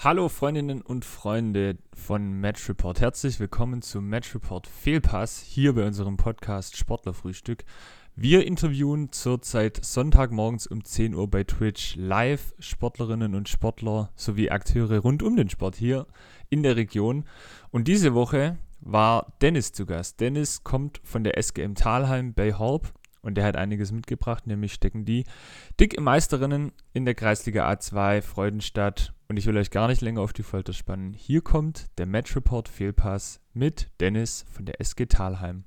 Hallo Freundinnen und Freunde von Match Report. Herzlich willkommen zum Match Report Fehlpass hier bei unserem Podcast Sportlerfrühstück. Wir interviewen zurzeit Sonntagmorgens um 10 Uhr bei Twitch live Sportlerinnen und Sportler sowie Akteure rund um den Sport hier in der Region. Und diese Woche war Dennis zu Gast. Dennis kommt von der SGM Talheim bei Horb und der hat einiges mitgebracht, nämlich stecken die dicke Meisterinnen in der Kreisliga A2 Freudenstadt. Und ich will euch gar nicht länger auf die Folter spannen. Hier kommt der Match Report Fehlpass mit Dennis von der SG Talheim.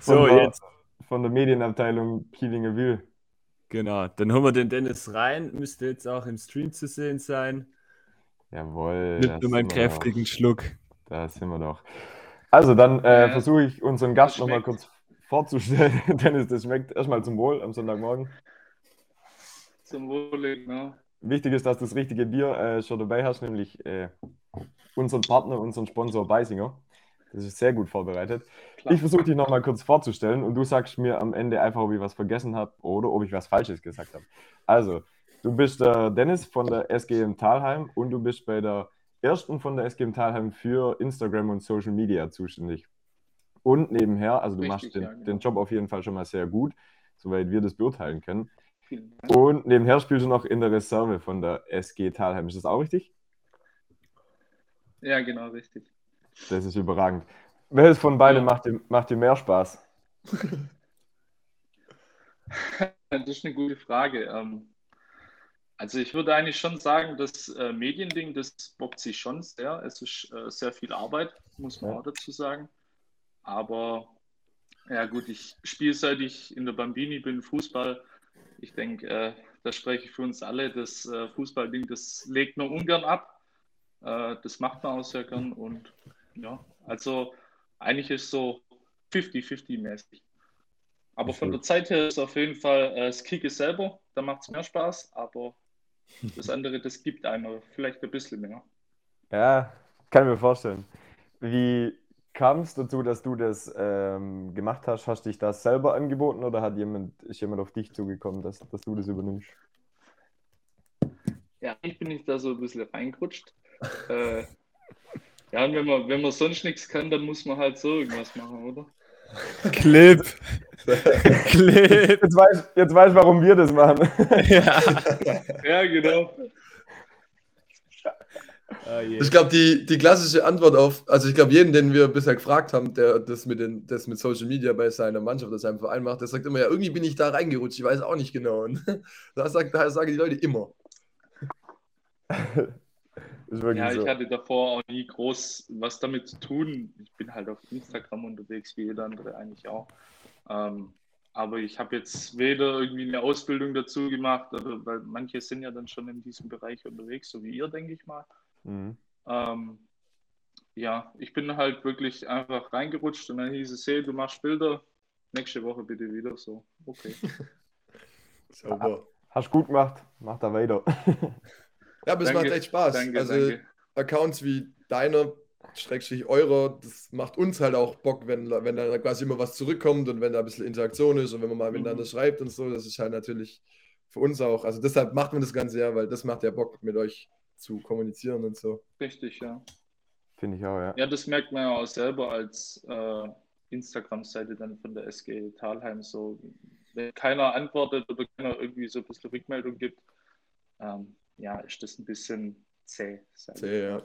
So, jetzt. Von der Medienabteilung Pielinger Wühl. Genau, dann holen wir den Dennis rein. Müsste jetzt auch im Stream zu sehen sein. Jawohl. Mit nur meinen kräftigen doch. Schluck. Da sind wir doch. Also, dann äh, Ja, versuche ich unseren Gast nochmal kurz vorzustellen. Dennis, das schmeckt erstmal zum Wohl am Sonntagmorgen. Zum Wohle, genau. Wichtig ist, dass du das richtige Bier äh, schon dabei hast, nämlich äh, unseren Partner, unseren Sponsor Beisinger. Das ist sehr gut vorbereitet. Klar. Ich versuche dich nochmal kurz vorzustellen und du sagst mir am Ende einfach, ob ich was vergessen habe oder ob ich was Falsches gesagt habe. Also, du bist der Dennis von der SGM Talheim und du bist bei der ersten von der SGM Talheim für Instagram und Social Media zuständig. Und nebenher, also du Richtig, machst den, ja, genau. den Job auf jeden Fall schon mal sehr gut, soweit wir das beurteilen können. Vielen Dank. Und nebenher spielst du noch in der Reserve von der SG Talheim. Ist das auch richtig? Ja, genau, richtig. Das ist überragend. Welches von beiden Ja. macht, dir, macht dir mehr Spaß? Das ist eine gute Frage. Ähm, Also ich würde eigentlich schon sagen, das äh, Mediending, das bockt sich schon sehr. Es ist äh, sehr viel Arbeit, muss man Ja. auch dazu sagen. Aber ja gut, ich spiele seit ich in der Bambini bin, Fußball. Ich denke, äh, da spreche ich für uns alle. Das äh, Fußballding, das legt man ungern ab. Äh, das macht man auch sehr gern. Und ja, also eigentlich ist so 50-50 mäßig. Aber von der Zeit her ist auf jeden Fall äh, das Kicken selber, da macht es mehr Spaß, aber das andere, das gibt einem vielleicht ein bisschen mehr. Ja, kann ich mir vorstellen. Wie kam es dazu, dass du das ähm, gemacht hast? Hast du dich das selber angeboten oder hat jemand, ist jemand auf dich zugekommen, dass, dass du das übernimmst? Ja, ich bin nicht da so ein bisschen reingerutscht. äh, ja, und wenn man, wenn man sonst nichts kann, dann muss man halt so irgendwas machen, oder? Clip. Clip. Jetzt weißt jetzt weiß, warum wir das machen. ja. Ja, genau. Oh je. Ich glaube, die, die klassische Antwort auf, also ich glaube, jeden, den wir bisher gefragt haben, der das mit, den, das mit Social Media bei seiner Mannschaft oder seinem Verein macht, der sagt immer, ja, irgendwie bin ich da reingerutscht, ich weiß auch nicht genau. Und da, sagt, da sagen die Leute immer. Ist wirklich Ja, so. ich hatte davor auch nie groß was damit zu tun. Ich bin halt auf Instagram unterwegs, wie jeder andere eigentlich auch. Ähm, aber ich habe jetzt weder irgendwie eine Ausbildung dazu gemacht, oder, weil manche sind ja dann schon in diesem Bereich unterwegs, so wie ihr, denke ich mal. Mhm. Ähm, ja, ich bin halt wirklich einfach reingerutscht und dann hieß es, hey, du machst Bilder, nächste Woche bitte wieder so. Okay. Sauber. Hast gut gemacht, mach da weiter. Ja, aber es Danke, macht echt Spaß. Danke, also danke. Accounts wie deiner, Schrägstrich eurer, das macht uns halt auch Bock, wenn, wenn da quasi immer was zurückkommt und wenn da ein bisschen Interaktion ist und wenn man mal Mhm. miteinander schreibt und so, das ist halt natürlich für uns auch. Also deshalb macht man das Ganze ja, weil das macht ja Bock, mit euch zu kommunizieren und so. Richtig, ja. Finde ich auch, ja. Ja, das merkt man ja auch selber als äh, Instagram-Seite dann von der SG Talheim. So, wenn keiner antwortet oder keiner irgendwie so ein bisschen Rückmeldung gibt, ähm, ja, ist das ein bisschen zäh. Zäh, ja.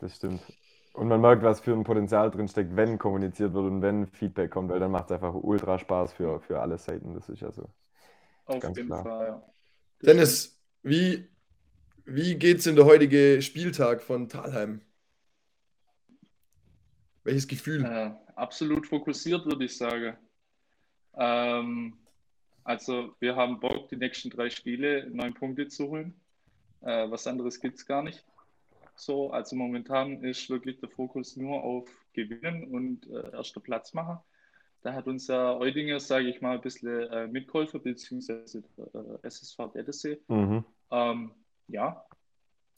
Das stimmt. Und man merkt, was für ein Potenzial drin steckt, wenn kommuniziert wird und wenn Feedback kommt, weil dann macht es einfach ultra Spaß für, für alle Seiten. Das ist ja so. Auf Ganz jeden klar. Fall, ja. Dennis, wie, wie geht's in der heutige Spieltag von Talheim? Welches Gefühl? Äh, absolut fokussiert, würde ich sagen. Ähm, also, wir haben Bock, die nächsten drei Spiele neun Punkte zu holen. Äh, was anderes gibt es gar nicht. So, also momentan ist wirklich der Fokus nur auf Gewinnen und äh, erster Platz machen. Da hat uns ja Eudinger, sage ich mal, ein bisschen äh, mitgeholfen, beziehungsweise äh, SSV Dettesee. Mhm. Ähm, ja,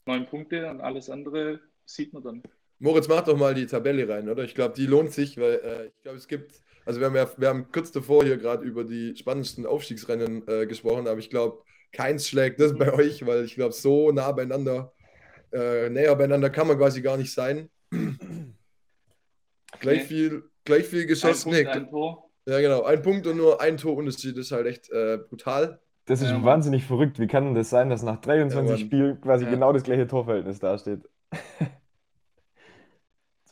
neun Punkte und alles andere sieht man dann. Moritz, mach doch mal die Tabelle rein, oder? Ich glaube, die lohnt sich, weil äh, ich glaube, es gibt, also wir haben ja, wir haben kurz davor hier gerade über die spannendsten Aufstiegsrennen äh, gesprochen, aber ich glaube, keins schlägt das bei euch, weil ich glaube, so nah beieinander, äh, näher beieinander kann man quasi gar nicht sein. gleich Nee. viel, gleich viel Ein geschossen. Punkt, Nee, ein Tor. ja, genau, ein Punkt und nur ein Torunterschied ist halt echt äh, brutal. Das ist Ja, Mann. wahnsinnig verrückt. Wie kann denn das sein, dass nach 23 Ja. Spielen quasi Ja. genau das gleiche Torverhältnis dasteht?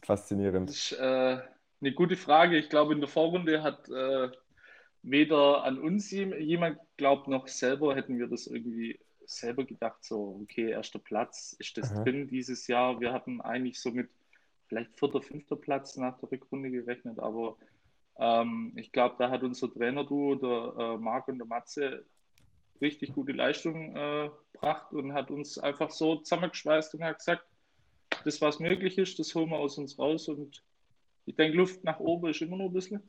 Das Faszinierend. ist äh, eine gute Frage. Ich glaube, in der Vorrunde hat äh, weder an uns jem- jemand glaubt, noch selber hätten wir das irgendwie selber gedacht, so, okay, erster Platz, ist das Aha. drin dieses Jahr? Wir hatten eigentlich so mit vielleicht vierter, fünfter Platz nach der Rückrunde gerechnet, aber ähm, ich glaube, da hat unser Trainer-Duo, der äh, Marc und der Matze, richtig gute Leistung äh, gebracht und hat uns einfach so zusammengeschweißt und hat gesagt, das, was möglich ist, das holen wir aus uns raus und ich denke, Luft nach oben ist immer noch ein bisschen.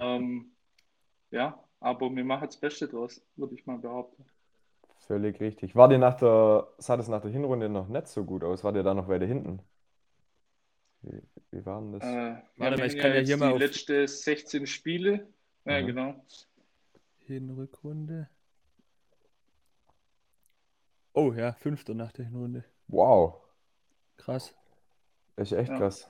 Ähm, ja, aber wir machen das Beste draus, würde ich mal behaupten. Völlig richtig. War dir nach der, sah das nach der Hinrunde noch nicht so gut aus? War dir da noch weiter hinten? Wie, wie war denn das? Äh, Warte mal, ich kann ja hier mal die auf- letzte 16 Spiele. Ja, Mhm. genau. Hinrückrunde. Oh ja, fünfter nach der Hinrunde. Wow, Krass. ist echt Ja. krass.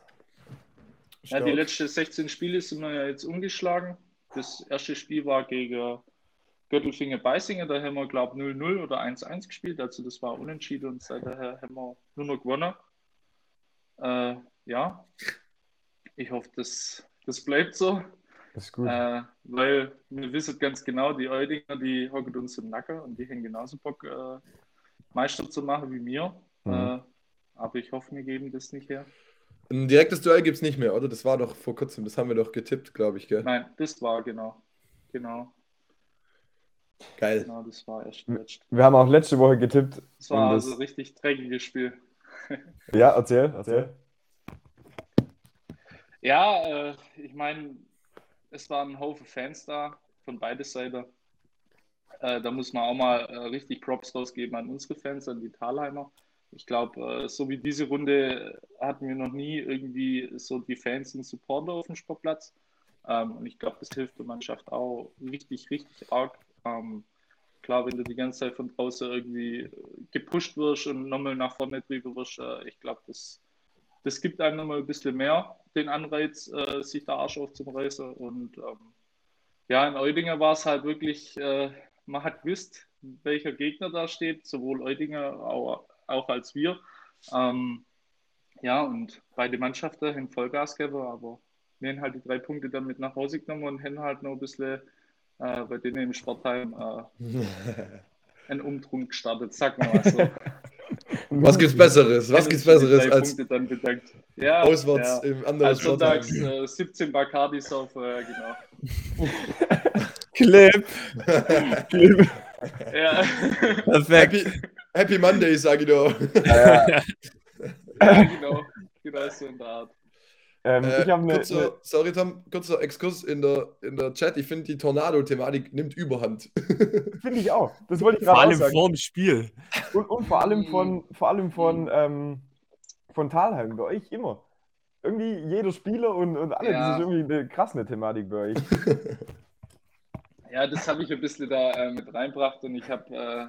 Ja, die letzten 16 Spiele sind wir ja jetzt umgeschlagen. Das erste Spiel war gegen Göttelfingen-Beißingen, da haben wir, glaube ich, 0-0 oder 1-1 gespielt. Also das war unentschieden und seither haben wir nur noch gewonnen. Äh, ja, ich hoffe, das, das bleibt so, Das ist gut. äh, weil wir wissen ganz genau, die Eudinger, die hocken uns im Nacken und die haben genauso Bock, äh, Meister zu machen wie wir. Mhm. Äh, aber ich hoffe, wir geben das nicht her. Ein direktes Duell gibt es nicht mehr, oder? Das war doch vor kurzem, das haben wir doch getippt, glaube ich, gell? Nein, das war genau. Genau. Geil. Genau, das war erst letzt. Wir haben auch letzte Woche getippt. Das war das- also ein richtig dreckiges Spiel. Ja, erzähl, erzähl. Ja, äh, ich meine, es waren ein Haufen Fans da von beide Seiten. Äh, da muss man auch mal äh, richtig Props rausgeben an unsere Fans, an die Thalheimer. Ich glaube, äh, so wie diese Runde hatten wir noch nie irgendwie so die Fans und Supporter auf dem Sportplatz. Ähm, und ich glaube, das hilft der Mannschaft auch richtig, richtig arg. Ähm, klar, wenn du die ganze Zeit von draußen irgendwie gepusht wirst und nochmal nach vorne drüber wirst, äh, ich glaube, das, das gibt einem nochmal ein bisschen mehr den Anreiz, äh, sich der Arsch aufzureißen. Und ähm, ja, in Eudinger war es halt wirklich, man hat gewusst, welcher Gegner da steht, sowohl Eudinger auch, als wir. Ähm, ja, und beide Mannschaften haben Vollgas gegeben, aber wir haben halt die drei Punkte dann mit nach Hause genommen und haben halt noch ein bisschen äh, bei denen im Sportheim äh, einen Umtrunk gestartet, wir mal so. Was gibt's Besseres? Was gibt's Besseres als Punkte dann bedankt. Ja, auswärts ja. im anderen Als sonntags Sportheim? äh, 17 Bacardi saufen, ja, genau. Clip. Clip. Ja, Perfekt. Happy, Happy Monday, sag ich doch. Ja, genau. Genau so in der Art. Ähm, Äh, eine. kurzer, sorry, Tom, kurzer Exkurs in der, in der Chat. Ich finde, die Tornado-Thematik nimmt Überhand. Finde ich auch. Das wollte ich Vor gerade auch allem sagen. vorm Spiel. Und, und vor allem von, vor allem von, ähm, von Talheim, bei euch immer. Irgendwie jeder Spieler und, und alle, Ja. das ist irgendwie eine krasse Thematik bei euch. Ja, das habe ich ein bisschen da äh, mit reinbracht und ich habe äh,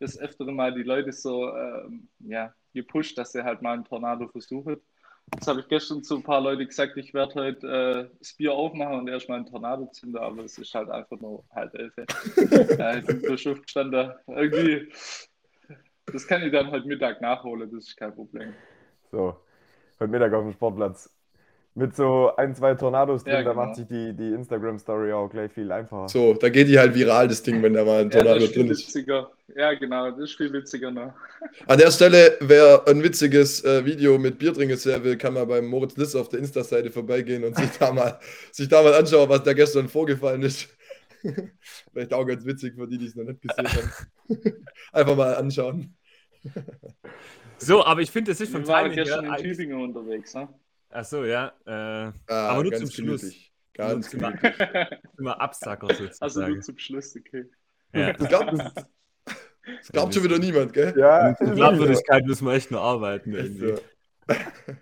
das öftere Mal die Leute so ähm, ja, gepusht, dass sie halt mal einen Tornado versuchen. Jetzt habe ich gestern zu ein paar Leuten gesagt, ich werde heute äh, das Bier aufmachen und erstmal einen Tornado zünden, aber es ist halt einfach nur halb elf. ja, ich bin zur Schrift gestanden. Irgendwie, das kann ich dann heute Mittag nachholen, das ist kein Problem. So, heute Mittag auf dem Sportplatz. Mit so ein, zwei Tornados drin, Ja, da genau. macht sich die, die Instagram-Story auch gleich viel einfacher. So, da geht die halt viral, das Ding, wenn da mal ein Ja, Tornado das ist viel drin ist. witziger. Ja, genau, das ist viel witziger noch. An der Stelle, wer ein witziges äh, Video mit Bierdrinken sehen will, kann mal beim Moritz Liss auf der Insta-Seite vorbeigehen und sich da mal, sich da mal anschauen, was da gestern vorgefallen ist. Vielleicht auch ganz witzig für die, die es noch nicht gesehen haben. Einfach mal anschauen. So, aber ich finde, es ist waren Timing her gestern in. Tübingen unterwegs, ne? Achso, ja. Äh, Ah, Aber nur ganz zum Schluss. gemütlich. Ganz Nur zum- gemütlich. immer Absacker Also sozusagen. nur zum Schluss, okay. ja. Das glaubt, das, das glaubt schon wieder niemand, gell? Ja, Mit Glaubwürdigkeit müssen wir echt nur arbeiten. Echt Irgendwie. so.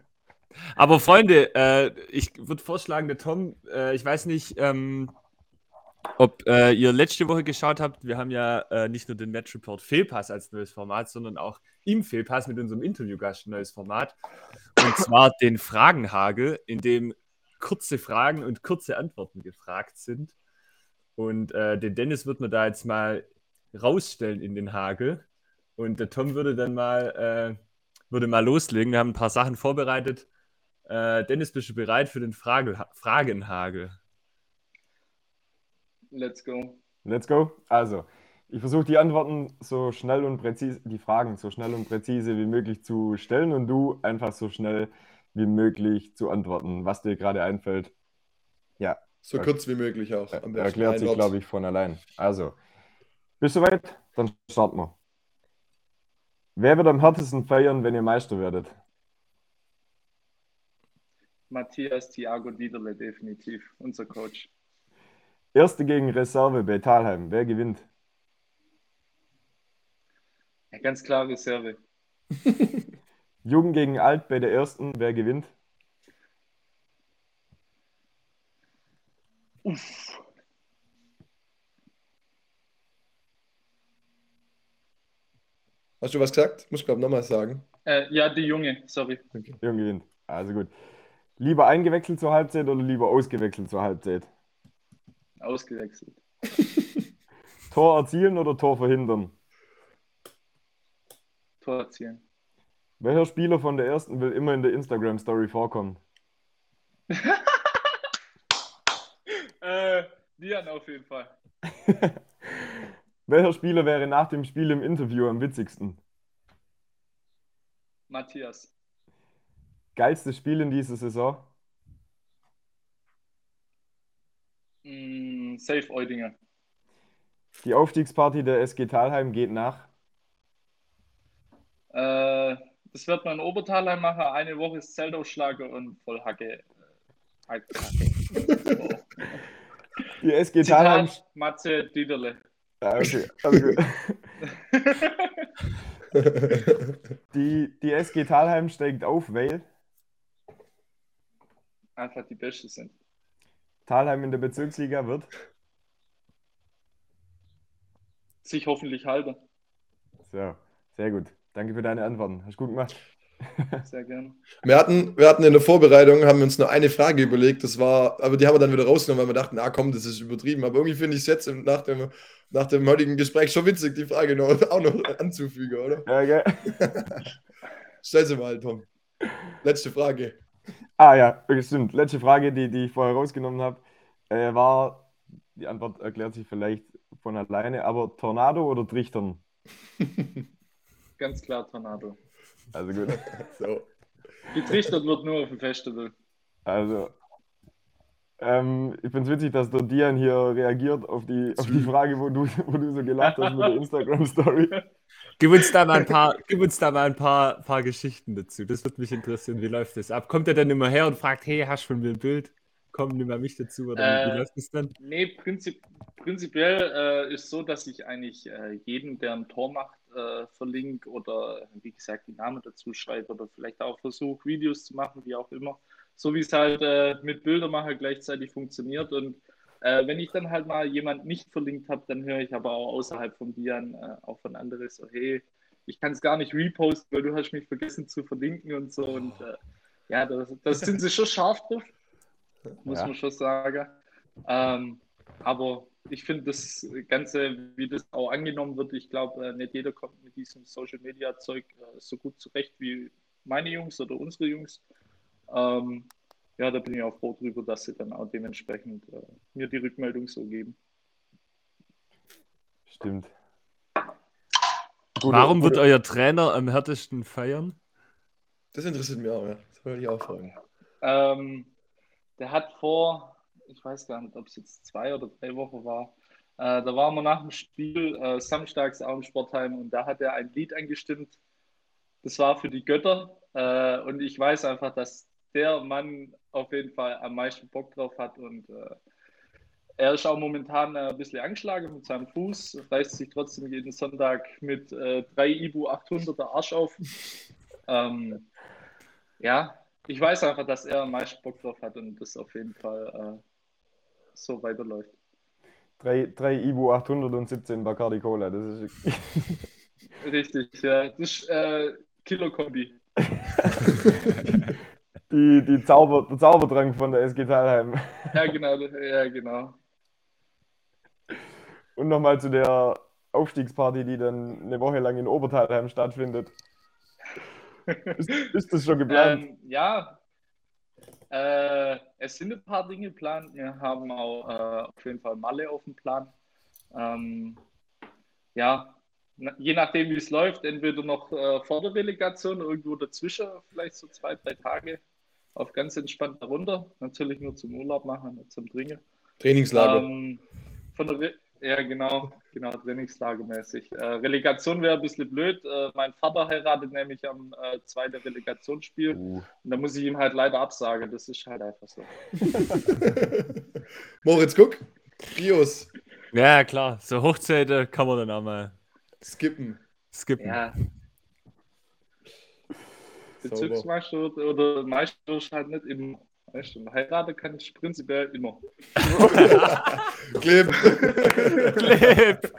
Aber Freunde, äh, ich würde vorschlagen, der Tom, äh, ich weiß nicht, ähm, ob äh, ihr letzte Woche geschaut habt. Wir haben ja äh, nicht nur den Match Report Fehlpass als neues Format, sondern auch im Fehlpass mit unserem Interviewgast ein neues Format. Und zwar den Fragenhagel, in dem kurze Fragen und kurze Antworten gefragt sind. Und äh, den Dennis wird man da jetzt mal rausstellen in den Hagel. Und der Tom würde dann mal, äh, würde mal loslegen. Wir haben ein paar Sachen vorbereitet. Äh, Dennis, bist du bereit für den Frage Fragenhagel? Let's go. Let's go. Also, ich versuche die Antworten so schnell und präzise, die Fragen so schnell und präzise wie möglich zu stellen und du einfach so schnell wie möglich zu antworten, was dir gerade einfällt. Ja. So kurz wie möglich auch. Erklärt sich, glaube ich, von allein. Also, bist du soweit? Dann starten wir. Wer wird am härtesten feiern, wenn ihr Meister werdet? Matthias Thiago Diederle, definitiv, unser Coach. Erste gegen Reserve bei Talheim. Wer gewinnt? Ja, ganz klar Reserve. Jugend gegen Alt bei der ersten. Wer gewinnt? Uff. Hast du was gesagt? Muss ich glaube nochmal sagen. Äh, ja, die Junge, sorry. Okay. Junge gewinnt. Also gut. Lieber eingewechselt zur Halbzeit oder lieber ausgewechselt zur Halbzeit? Ausgewechselt. Tor erzielen oder Tor verhindern? Tor erzielen. Welcher Spieler von der ersten will immer in der Instagram-Story vorkommen? äh, Dian auf jeden Fall. Welcher Spieler wäre nach dem Spiel im Interview am witzigsten? Matthias. Geilstes Spiel in dieser Saison? Mm, safe Eudinger. Die Aufstiegsparty der SG Talheim geht nach? Äh, das wird man in Obertalheim machen. Eine Woche ist Zeltausschlager und voll Hacke. Hacke. Hacke. Die SG Talheim. Matze Diederle. Ja, okay. Also gut. die, die SG Talheim steigt auf, weil einfach die Beste sind. Talheim in der Bezirksliga wird sich hoffentlich halten. So, sehr gut. Danke für deine Antworten. Hast du gut gemacht. Sehr gerne. Wir hatten, wir hatten in der Vorbereitung, haben wir uns nur eine Frage überlegt, das war, aber die haben wir dann wieder rausgenommen, weil wir dachten, ah komm, das ist übertrieben. Aber irgendwie finde ich es jetzt nach dem, nach dem heutigen Gespräch schon witzig, die Frage noch, auch noch anzufügen, oder? Ja, okay. Stell sie mal, Tom. Letzte Frage. Ah ja, stimmt. Letzte Frage, die, die ich vorher rausgenommen habe, äh, war, die Antwort erklärt sich vielleicht von alleine, aber Tornado oder Trichtern? Ganz klar Tornado. Also gut. so. Getrichtert wird nur auf dem Festival. Also, ähm, ich finde es witzig, dass der Dian hier reagiert auf die, auf die Frage, wo du, wo du so gelacht hast mit der Instagram-Story. Gib uns da mal ein paar, gib uns da mal ein paar, paar Geschichten dazu. Das würde mich interessieren. Wie läuft das ab? Kommt er dann immer her und fragt, hey, hast du von mir ein Bild? Komm, nimm mal mich dazu. Oder äh, wie läuft das dann? Nee, prinzip, prinzipiell äh, ist so, dass ich eigentlich äh, jeden, der ein Tor macht, äh, verlinke oder wie gesagt die Namen dazu schreibe oder vielleicht auch versuche, Videos zu machen, wie auch immer. So wie es halt äh, mit Bildermacher gleichzeitig funktioniert. Und äh, wenn ich dann halt mal jemand nicht verlinkt habe, dann höre ich aber auch außerhalb von Dian äh, auch von anderen so, hey, ich kann es gar nicht reposten, weil du hast mich vergessen zu verlinken und so. Und äh, ja, das, das, sind sie schon scharf drauf, muss ja. man schon sagen. Ähm, aber ich finde das Ganze, wie das auch angenommen wird, ich glaube, äh, nicht jeder kommt mit diesem Social Media Zeug äh, so gut zurecht wie meine Jungs oder unsere Jungs. Ähm, ja, da bin ich auch froh drüber, dass sie dann auch dementsprechend äh, mir die Rückmeldung so geben. Stimmt. Gute, Warum gute. wird euer Trainer am härtesten feiern? Das interessiert mich auch, ja. Das wollte ich auch fragen. Ähm, der hat vor, ich weiß gar nicht, ob es jetzt zwei oder drei Wochen war, äh, da waren wir nach dem Spiel äh, samstags auch im Sportheim und da hat er ein Lied angestimmt. Das war für die Götter. Äh, und ich weiß einfach, dass der Mann auf jeden Fall am meisten Bock drauf hat und äh, er ist auch momentan ein bisschen angeschlagen mit seinem Fuß, reißt sich trotzdem jeden Sonntag mit äh, drei Ibu 800er Arsch auf. Ähm, ja, ich weiß einfach, dass er am meisten Bock drauf hat und das auf jeden Fall äh, so weiterläuft. Drei, drei Ibu 800 und 17 Bacardi Cola, das ist. Richtig, ja. Das ist äh, Kilo-Kombi. die, die Zauber, der Zaubertrank von der SG Thalheim. Ja, genau, ja, genau. Und nochmal zu der Aufstiegsparty, die dann eine Woche lang in Obertalheim stattfindet. ist, ist das schon geplant? Ähm, ja, äh, es sind ein paar Dinge geplant. Wir haben auch äh, auf jeden Fall Malle auf dem Plan. Ähm, ja, je nachdem, wie es läuft, entweder noch äh, vor der Relegation, irgendwo dazwischen, vielleicht so zwei, drei Tage auf ganz entspannt runter. Natürlich nur zum Urlaub machen, zum Trinken. Trainingslager. Ähm, von der Re ja, genau, genau, trainingslagemäßig. Äh, Relegation wäre ein bisschen blöd. Äh, mein Vater heiratet nämlich am äh, zweiten Relegationsspiel. Uh. Und da muss ich ihm halt leider absagen. Das ist halt einfach so. Moritz, guck. Bios. Ja, klar. So Hochzeiten kann man dann auch mal skippen. Skippen. Ja. Bezirksmeister oder Meister ist halt nicht immer. Weißt du, heiraten kann ich prinzipiell immer. Clip. Clip.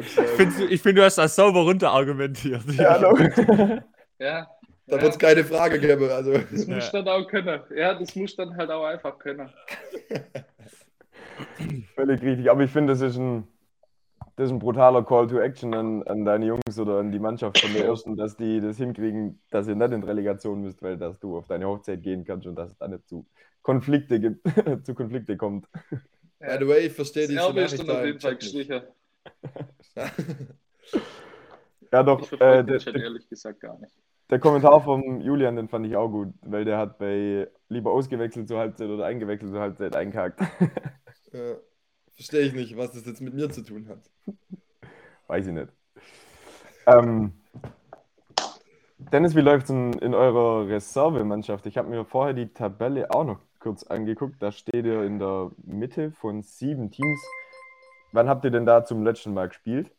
ich finde, find, du hast das sauber runter argumentiert. Ja, no. ja. Da wird es keine Frage geben. Also. Das muss ja. dann auch können. Ja, das muss dann halt auch einfach können. Völlig richtig. Aber ich finde, das ist ein das ist ein brutaler Call to Action an, an deine Jungs oder an die Mannschaft von der ersten, dass die das hinkriegen, dass ihr nicht in Relegation müsst, weil dass du auf deine Hochzeit gehen kannst und dass es dann nicht zu Konflikte gibt, zu Konflikte kommt. By the way, ich verstehe die schon nicht. auf jeden Fall sicher. ja, doch. Ich äh, der, schon ehrlich gesagt gar nicht. Der Kommentar vom Julian, den fand ich auch gut, weil der hat bei lieber ausgewechselt zur Halbzeit oder eingewechselt zur Halbzeit eingehakt. Ja. Verstehe ich nicht, was das jetzt mit mir zu tun hat. Weiß ich nicht. Ähm, Dennis, wie läuft es in, in eurer Reservemannschaft? Ich habe mir vorher die Tabelle auch noch kurz angeguckt. Da steht ihr in der Mitte von sieben Teams. Wann habt ihr denn da zum letzten Mal gespielt?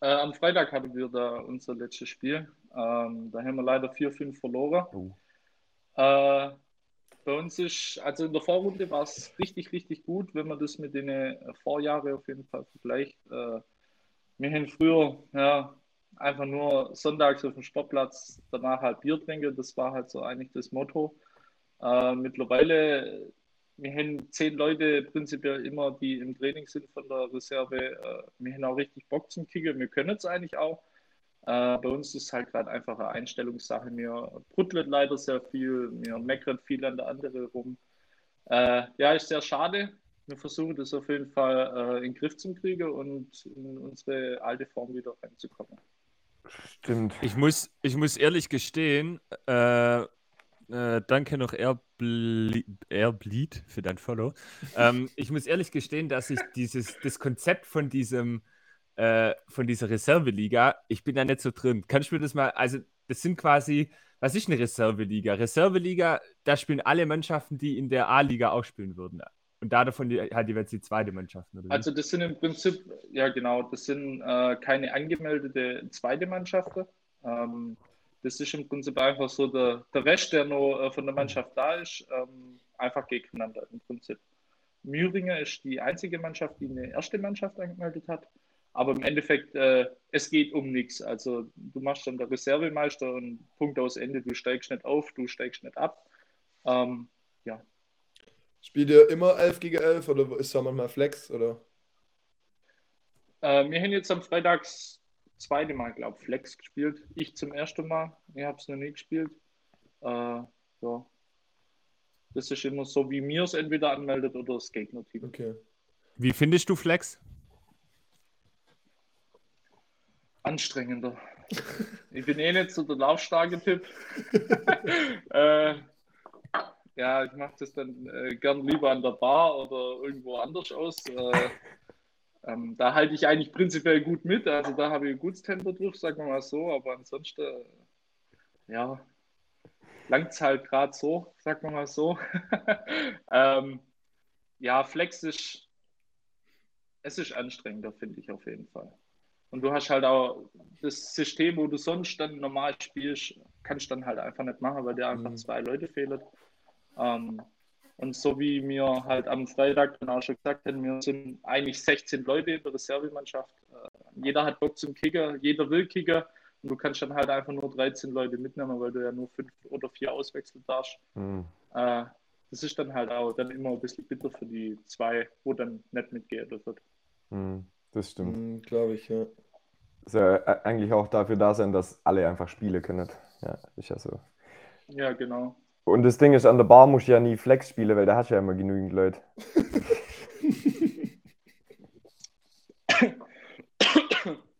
Äh, am Freitag hatten wir da unser letztes Spiel. Ähm, da haben wir leider 4-5 verloren. Uh. Äh, bei uns ist, also in der Vorrunde war es richtig, richtig gut, wenn man das mit den äh, Vorjahren auf jeden Fall vergleicht. Äh, wir haben früher ja, einfach nur sonntags auf dem Sportplatz danach halt Bier trinken, das war halt so eigentlich das Motto. Äh, mittlerweile, wir haben zehn Leute prinzipiell immer, die im Training sind von der Reserve. Äh, wir haben auch richtig Bock zum Kicken, wir können es eigentlich auch. Äh, bei uns ist es halt gerade einfach eine Einstellungssache. Mir brüttelt leider sehr viel, mir meckert viel an der andere rum. Äh, ja, ist sehr schade. Wir versuchen das auf jeden Fall äh, in den Griff zu kriegen und in unsere alte Form wieder reinzukommen. Stimmt. Ich muss, ich muss ehrlich gestehen, äh, äh, danke noch Airbleed für dein Follow. ähm, ich muss ehrlich gestehen, dass ich dieses, das Konzept von diesem äh, von dieser Reserveliga. Ich bin da nicht so drin. Kannst du mir das mal, also das sind quasi, was ist eine Reserveliga? Reserveliga, da spielen alle Mannschaften, die in der A-Liga auch spielen würden. Und da davon die, halt die zweite Mannschaft. Also das sind im Prinzip, ja genau, das sind äh, keine angemeldete zweite Mannschaften. Ähm, das ist im Prinzip einfach so der, der Rest, der noch äh, von der Mannschaft da ist, ähm, einfach gegeneinander im Prinzip. Müringer ist die einzige Mannschaft, die eine erste Mannschaft angemeldet hat. Aber im Endeffekt, äh, es geht um nichts. Also du machst dann der Reservemeister und Punkt aus Ende, du steigst nicht auf, du steigst nicht ab. Ähm, ja. Spielt ihr immer 11 gegen 11 oder ist da manchmal Flex? Oder? Äh, wir haben jetzt am Freitag das zweite Mal, glaube ich, Flex gespielt. Ich zum ersten Mal. Ich habe es noch nie gespielt. Äh, ja. Das ist immer so, wie mir es entweder anmeldet oder das Gegnerteam. Okay. Wie findest du Flex? Anstrengender. Ich bin eh nicht so der laufstarke Typ. äh, ja, ich mache das dann äh, gern lieber an der Bar oder irgendwo anders aus. Äh, ähm, da halte ich eigentlich prinzipiell gut mit. Also da habe ich ein gutes Tempo drauf, sagen wir mal so. Aber ansonsten, äh, ja, langt es halt gerade so, sagen wir mal so. ähm, ja, Flex ist, es ist anstrengender, finde ich auf jeden Fall. Und du hast halt auch das System, wo du sonst dann normal spielst, kannst du dann halt einfach nicht machen, weil dir einfach Mhm. zwei Leute fehlen. Ähm, und so wie mir halt am Freitag dann auch schon gesagt haben, wir sind eigentlich 16 Leute in der Reservemannschaft. Äh, jeder hat Bock zum Kicker, jeder will Kicker. Und du kannst dann halt einfach nur 13 Leute mitnehmen, weil du ja nur fünf oder vier auswechseln darfst. Hm. Äh, das ist dann halt auch dann immer ein bisschen bitter für die zwei, wo dann nicht mitgeht wird. Hm. Das stimmt. Mhm, Glaube ich, ja. Soll ja eigentlich auch dafür da sein, dass alle einfach spielen können. Ja, ist ja so. Ja, genau. Und das Ding ist, an der Bar musst du ja nie Flex spielen, weil da hast du ja immer genügend Leute.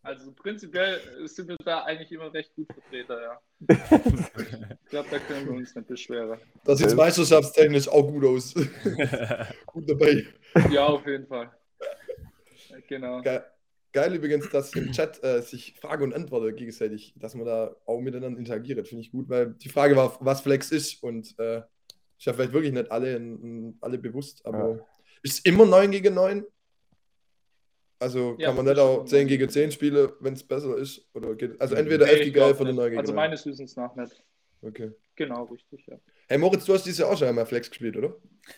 Also prinzipiell sind wir da eigentlich immer recht gut Vertreter, ja. Ich glaube, da können wir uns nicht beschweren. Das sieht meisterschaftstechnisch auch gut aus. gut dabei. Ja, auf jeden Fall. Genau. Ge geil übrigens, dass im Chat äh, sich Frage und Antwort gegenseitig, dass man da auch miteinander interagiert. Finde ich gut, weil die Frage war, was Flex ist und äh, ist ja vielleicht wirklich nicht alle, n- alle bewusst, aber Ja. ist es immer 9 gegen 9? Also Ja, kann man nicht auch schon 10 9 gegen 10 spielen, wenn es besser ist? Oder geht, also entweder Nee, 11 ich gegen glaub 11 oder nicht. 9 gegen Also 9. meines Wissens nach nicht. Okay. Genau, richtig, ja. Hey Moritz, du hast dieses Jahr auch schon einmal Flex gespielt, oder?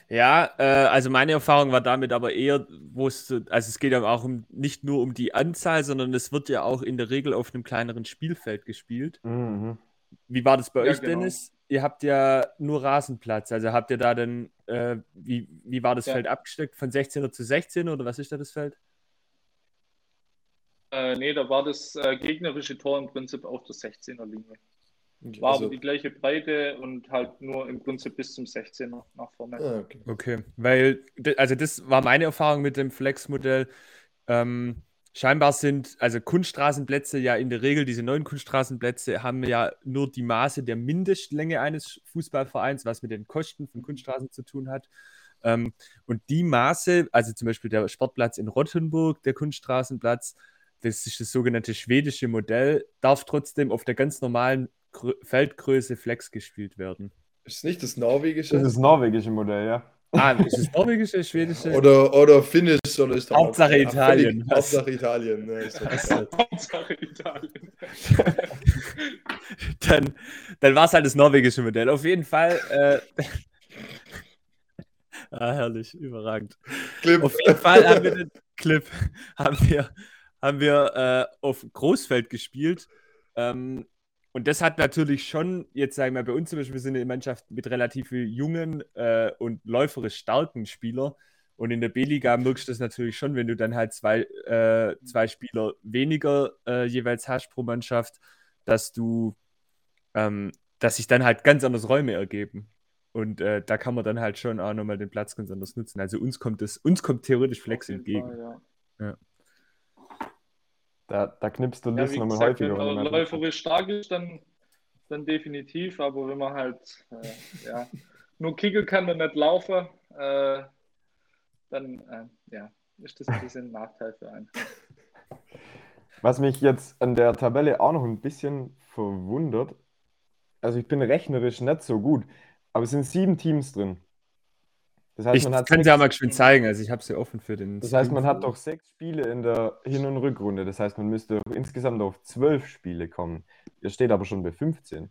Ja, äh, also meine Erfahrung war damit aber eher, wo es so, also es geht ja auch um nicht nur um die Anzahl, sondern es wird ja auch in der Regel auf einem kleineren Spielfeld gespielt. Mhm. Wie war das bei Ja, euch, genau. Dennis? Ihr habt ja nur Rasenplatz, also habt ihr da dann, äh, wie, wie war das Ja. Feld abgesteckt? Von 16er zu 16er oder was ist da das Feld? Äh, nee, da war das äh, gegnerische Tor im Prinzip auf der 16er Linie. Okay, War also- aber die gleiche Breite und halt nur im Prinzip bis zum 16er nach vorne. ah, okay. Okay, weil, also das war meine Erfahrung mit dem Flex-Modell. Ähm, scheinbar sind, also Kunststraßenplätze ja in der Regel, diese neuen Kunststraßenplätze haben ja nur die Maße der Mindestlänge eines Fußballvereins, was mit den Kosten von Kunststraßen zu tun hat. Ähm, und die Maße, also zum Beispiel der Sportplatz in Rottenburg, der Kunststraßenplatz, das ist das sogenannte schwedische Modell, darf trotzdem auf der ganz normalen Grö Feldgröße Flex gespielt werden. Ist es nicht das norwegische? Das ist das norwegische Modell, ja. Ah, ist es norwegische, schwedische? Oder, oder Finnisch oder ist Hauptsache ja, Italien, völlig- was? Hauptsache Italien. Ne, Hauptsache Italien. dann, dann war es halt das norwegische Modell. Auf jeden Fall. Äh, ah, herrlich, überragend. Clip. Auf jeden Fall haben wir den Clip, haben wir, haben wir äh, auf Großfeld gespielt. Ähm, und das hat natürlich schon, jetzt sagen wir bei uns zum Beispiel, wir sind eine Mannschaft mit relativ viel jungen äh, und läuferisch starken Spielern. Und in der B-Liga merkst du das natürlich schon, wenn du dann halt zwei, äh, zwei Spieler weniger äh, jeweils hast pro Mannschaft, dass du, ähm, dass sich dann halt ganz anders Räume ergeben. Und äh, da kann man dann halt schon auch nochmal den Platz ganz anders nutzen. Also uns kommt das, uns kommt theoretisch Flex entgegen. Fall, ja. Da, da knippst du Ja, Liz wie nochmal häufiger. wenn man läuferisch stark ist, dann, dann definitiv. Aber wenn man halt äh, ja, nur kicken kann und nicht laufen, äh, dann äh, ja, ist das ein bisschen ein Nachteil für einen. Was mich jetzt an der Tabelle auch noch ein bisschen verwundert, also ich bin rechnerisch nicht so gut, aber es sind sieben Teams drin. Das heißt, Ich man hat kann es ja mal schön zeigen. Also ich habe es ja offen für den. das heißt, man hat doch sechs Spiele in der Hin- und Rückrunde. Das heißt, man müsste insgesamt auf zwölf Spiele kommen. Ihr steht aber schon bei 15.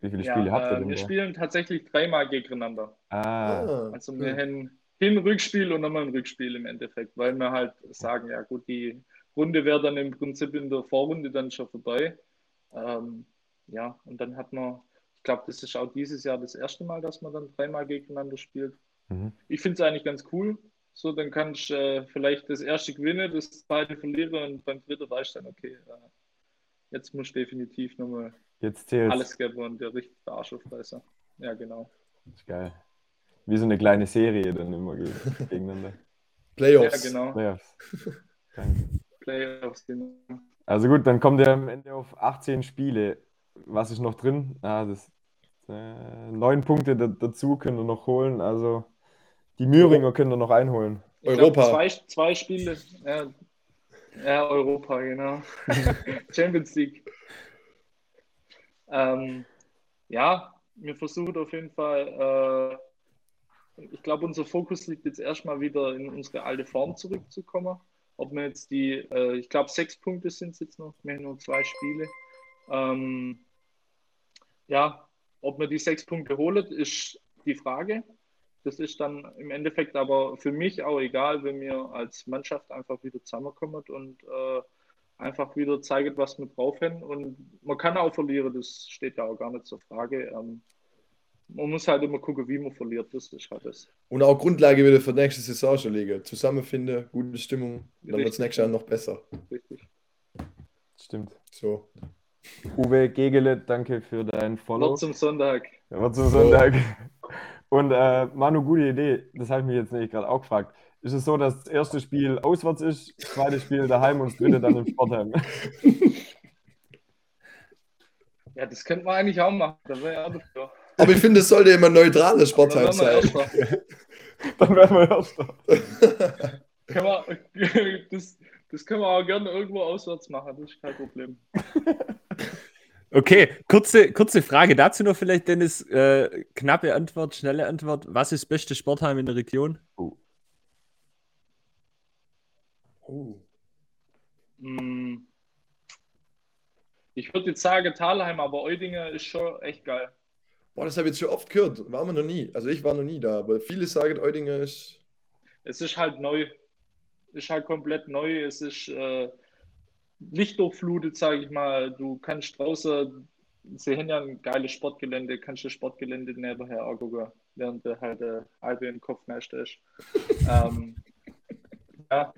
Wie viele Ja, Spiele habt ihr äh, denn wir da? spielen tatsächlich dreimal gegeneinander. Ah, Ah, Also wir haben hin Rückspiel und nochmal ein Rückspiel im Endeffekt, weil wir halt sagen, ja gut, die Runde wäre dann im Prinzip in der Vorrunde dann schon vorbei. Ähm, ja, und dann hat man, ich glaube, das ist auch dieses Jahr das erste Mal, dass man dann dreimal gegeneinander spielt. mhm. Ich finde es eigentlich ganz cool. So, dann kann ich äh, vielleicht das erste gewinnen, das zweite verlieren und beim dritten weiß ich dann, okay, äh, jetzt muss ich definitiv nochmal jetzt zählt alles geben und der richtig der Arsch aufreißen. Ja, genau. Ist geil. Wie so eine kleine Serie dann immer ge- gegeneinander. Ja, Playoffs. genau. Playoffs. Danke. Playoffs, genau. Also gut, dann kommt ihr am Ende auf 18 Spiele. Was ist noch drin? Ah, das, äh, neun Punkte da, dazu könnt ihr noch holen. Also die Müringer könnt ihr noch einholen. Ich glaub, Europa. zwei, zwei Spiele. Ja, ja, Europa, genau. Champions League. Ähm, ja, wir versuchen auf jeden Fall, äh, ich glaube, unser Fokus liegt jetzt erstmal wieder in unsere alte Form zurückzukommen. ob man jetzt die, äh, ich glaube, sechs Punkte sind es jetzt noch, wir haben nur zwei Spiele. Ähm, ja, ob man die sechs Punkte holt, ist die Frage. Das ist dann im Endeffekt aber für mich auch egal, wenn wir als Mannschaft einfach wieder zusammenkommen und äh, einfach wieder zeigen, was wir drauf haben. Und man kann auch verlieren, das steht ja auch gar nicht zur Frage. Ähm, man muss halt immer gucken, wie man verliert. Das ist halt das. Und auch Grundlage wieder für die nächste Saison schon legen. Zusammenfinden, gute Stimmung, dann wird es nächstes Jahr noch besser. Richtig. Stimmt. So. Uwe Gegele, danke für dein Follow. Wort zum Sonntag. Ja, Wort zum Sonntag. Und äh, Manu, gute Idee. Das habe ich mich jetzt nämlich gerade auch gefragt. Ist es so, dass das erste Spiel auswärts ist, das zweite Spiel daheim und das dritte dann im Sportheim? Ja, das könnte man eigentlich auch machen. Da wäre ja auch dafür. Aber ich finde, es sollte immer ein neutrales Sportheim wären sein. Dann werden wir Erster. Können wir, das, das können wir auch gerne irgendwo auswärts machen. Das ist kein Problem. Okay, kurze, kurze Frage dazu noch vielleicht, Dennis. Äh, knappe Antwort, schnelle Antwort. Was ist das beste Sportheim in der Region? Oh. Mm. Ich würde jetzt sagen Thalheim, aber Eudinger ist schon echt geil. Boah, das habe ich jetzt schon oft gehört. Waren wir noch nie. Also ich war noch nie da, aber viele sagen, Eudinger ist. Es ist halt neu. Ist halt komplett neu. Es ist äh, lichtdurchflutet, sage ich mal. Du kannst draußen, sie haben ja ein geiles Sportgelände, kannst du das Sportgelände nebenher angucken, während der halt der halbe im Kopf nicht ist. ähm, ja.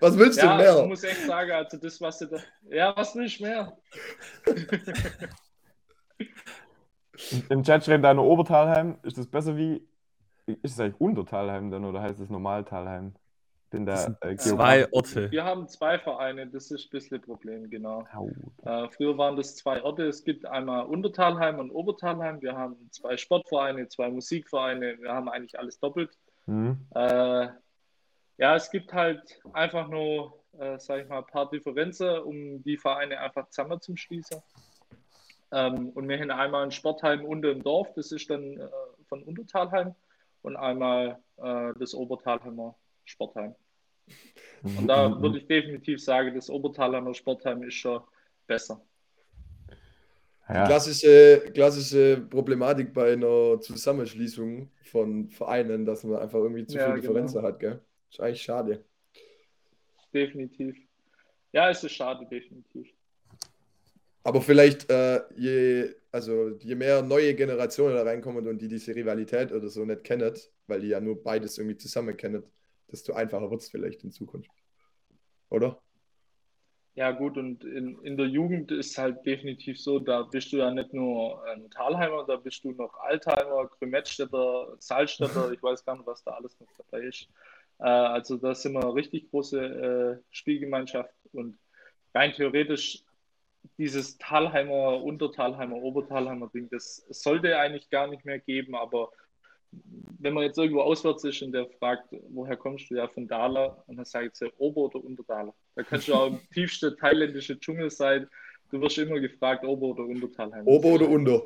Was willst ja, du ich mehr? muss echt sagen, also das, was du da. Ja, was will ich mehr? Im Chat schreibt einer Obertalheim. Ist das besser wie. Ist es eigentlich Untertalheim dann oder heißt es Normaltalheim? Bin da äh, Zwei Orte. Wir haben zwei Vereine, das ist ein bisschen ein Problem, genau. Au. Äh, früher waren das zwei Orte. Es gibt einmal Untertalheim und Obertalheim. Wir haben zwei Sportvereine, zwei Musikvereine. Wir haben eigentlich alles doppelt. Hm. Äh, ja, es gibt halt einfach nur, äh, sag ich mal, ein paar Differenzen, um die Vereine einfach zusammen zu schließen. Ähm, und wir haben einmal ein Sportheim unter im Dorf, das ist dann äh, von Untertalheim, und einmal äh, das Obertalheimer Sportheim. Und da würde ich definitiv sagen, das Obertalheimer Sportheim ist schon besser. Ja. Klassische, klassische Problematik bei einer Zusammenschließung von Vereinen, dass man einfach irgendwie zu Ja, viel genau. Differenzen hat, gell? Ist eigentlich schade. Definitiv. Ja, es ist schade, definitiv. Aber vielleicht, äh, je, also je mehr neue Generationen da reinkommen und die diese Rivalität oder so nicht kennen, weil die ja nur beides irgendwie zusammen kennen, desto einfacher wird es vielleicht in Zukunft. Oder? Ja, gut, und in, in der Jugend ist halt definitiv so, da bist du ja nicht nur ein Talheimer, da bist du noch Altheimer, Grümettstädter, Salzstädter, ich weiß gar nicht, was da alles noch dabei ist. Äh, also da sind wir eine richtig große äh, Spielgemeinschaft und rein theoretisch dieses Talheimer, Untertalheimer, Obertalheimer Ding, das sollte eigentlich gar nicht mehr geben, aber wenn man jetzt irgendwo auswärts ist und der fragt, woher kommst du, ja von Dala, und dann sagt sie Ober- oder Unterdala. Da kannst du auch im tiefsten thailändischen Dschungel sein, du wirst immer gefragt, Ober- oder Untertalheim. Ober oder unter?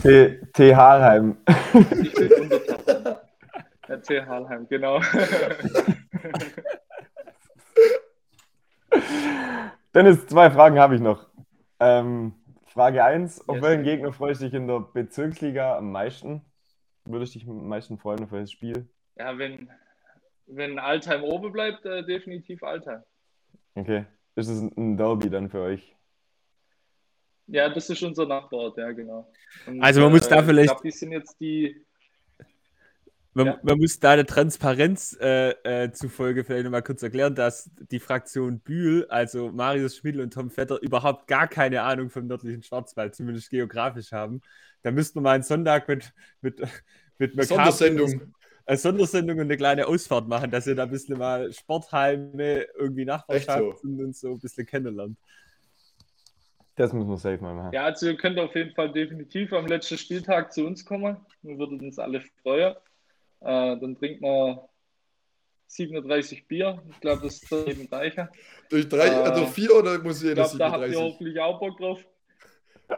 T, T. Harheim. Ich bin Untertalheim. Ja, T. Harlheim, genau. Dennis, zwei Fragen habe ich noch. Ähm, Frage 1. Auf Yes. welchen Gegner freust du dich in der Bezirksliga am meisten? Würdest dich am meisten freuen auf welches Spiel? ja, wenn, wenn Altheim oben bleibt, äh, definitiv Altheim. Okay. Ist es ein Derby dann für euch? Ja, das ist unser Nachbarort, ja, genau. Und, Also man muss da Ich vielleicht- glaube, die sind jetzt die, Man, Ja. man muss da der Transparenz äh, äh, zufolge vielleicht nochmal kurz erklären, dass die Fraktion Bühl, also Marius Schmidl und Tom Vetter, überhaupt gar keine Ahnung vom nördlichen Schwarzwald, zumindest geografisch haben. Da müssten wir mal einen Sonntag mit, mit, mit Sondersendung. eine Sondersendung und eine kleine Ausfahrt machen, dass ihr da ein bisschen mal Sportheime, irgendwie Nachbarschaft und, und so ein bisschen kennenlernt. Das müssen wir safe mal machen. Ja, also ihr könnt auf jeden Fall definitiv am letzten Spieltag zu uns kommen. Wir würden uns alle freuen. Äh, dann trinkt man 37 Bier. Ich glaube, das ist eben reicher. Durch drei, Äh, also vier oder muss Ich jeder glaube, da habt ihr 37? hoffentlich auch Bock drauf.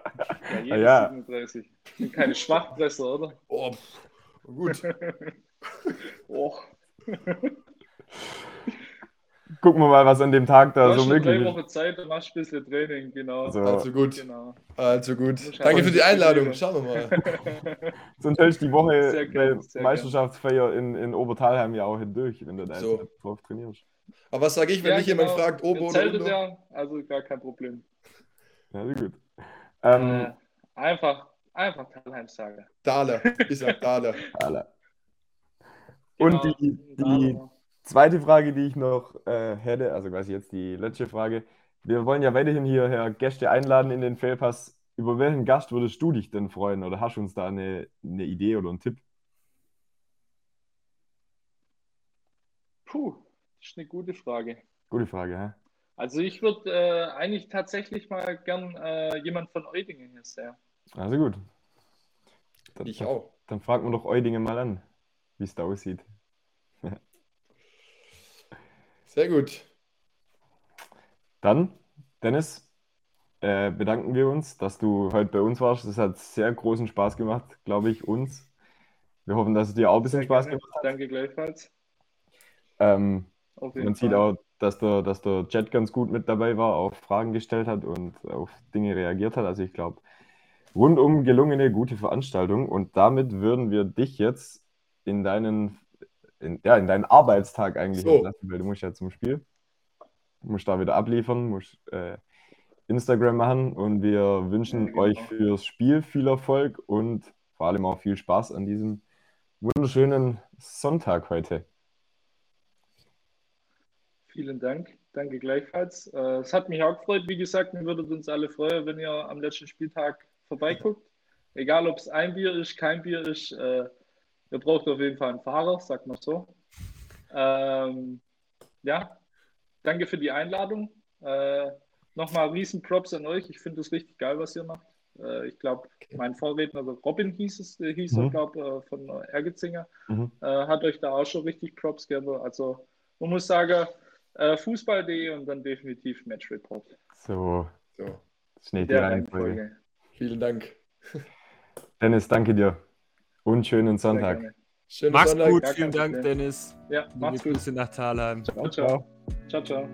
Ja, jeder ja. 37. Sind keine Schwachpresser, oder? Oh, gut. Och. gucken wir mal, was an dem Tag Du da hast so möglich drei ist. Wochen Zeit, dann machst du ein bisschen Training, genau. Also, Also gut, genau. also gut. Danke für die Einladung. Schauen wir mal. sonst hältst du die Woche Sehr gern, sehr Meisterschaftsfeier in, in Obertalheim ja auch hindurch, wenn du da So. drauf trainierst. Aber was sage ich, wenn Ja, mich jemand genau. fragt, Ober oder Unter? ja, also gar kein Problem. Ja, sehr gut. Ähm, Äh, einfach, einfach Talheim sagen. Dale. Ich sag Dale. Alter. Und Genau, die, die zweite Frage, die ich noch äh, hätte, also quasi jetzt die letzte Frage. Wir wollen ja weiterhin hierher Gäste einladen in den Failpass. Über welchen Gast würdest du dich denn freuen? Oder hast du uns da eine, eine Idee oder einen Tipp? Puh, das ist eine gute Frage. Gute Frage, hä? Also ich würde äh, eigentlich tatsächlich mal gern äh, jemand von Eudingen hier sehen. Also gut. Dann, Ich auch. Dann fragen wir doch Eudingen mal an, wie es da aussieht. Sehr gut. Dann, Dennis, äh, bedanken wir uns, dass du heute bei uns warst. Das hat sehr großen Spaß gemacht, glaube ich, uns. Wir hoffen, dass es dir auch ein bisschen Sehr Spaß gerne. gemacht hat. Danke gleichfalls. Ähm, Auf jeden man sieht Fall. auch, dass der, dass der Chat ganz gut mit dabei war, auf Fragen gestellt hat und auf Dinge reagiert hat. Also ich glaube, rundum gelungene, gute Veranstaltung. Und damit würden wir dich jetzt in deinen, in, ja, in deinen Arbeitstag eigentlich So. entlassen, weil du musst ja zum Spiel. Musst da wieder abliefern, musst äh, Instagram machen und wir wünschen Ja, genau. euch fürs Spiel viel Erfolg und vor allem auch viel Spaß an diesem wunderschönen Sonntag heute. Vielen Dank. Danke gleichfalls. Äh, es hat mich auch gefreut. Wie gesagt, wir würden uns alle freuen, wenn ihr am letzten Spieltag vorbeiguckt. Egal, ob es ein Bier ist, kein Bier ist. Äh, ihr braucht auf jeden Fall einen Fahrer, sagt man so. Ähm, ja, danke für die Einladung. Äh, Nochmal riesen Props an euch. Ich finde es richtig geil, was ihr macht. Äh, ich glaube, mein Vorredner, also Robin hieß es, äh, hieß er, Mhm. glaube äh, von Ergetzinger, Mhm. äh, hat euch da auch schon richtig Props gegeben. Also man muss sagen, äh, Fußball.de und dann definitiv Match Report. So, So. schnell die. Reihenfolge. Vielen Dank. Dennis, danke dir und schönen Sonntag. Schönen Mach's Sonntag. gut, Gar vielen Dank. Dennis. Ja, Liebe macht's gut. Grüße nach Thalheim. Ciao, ciao. Ciao, ciao.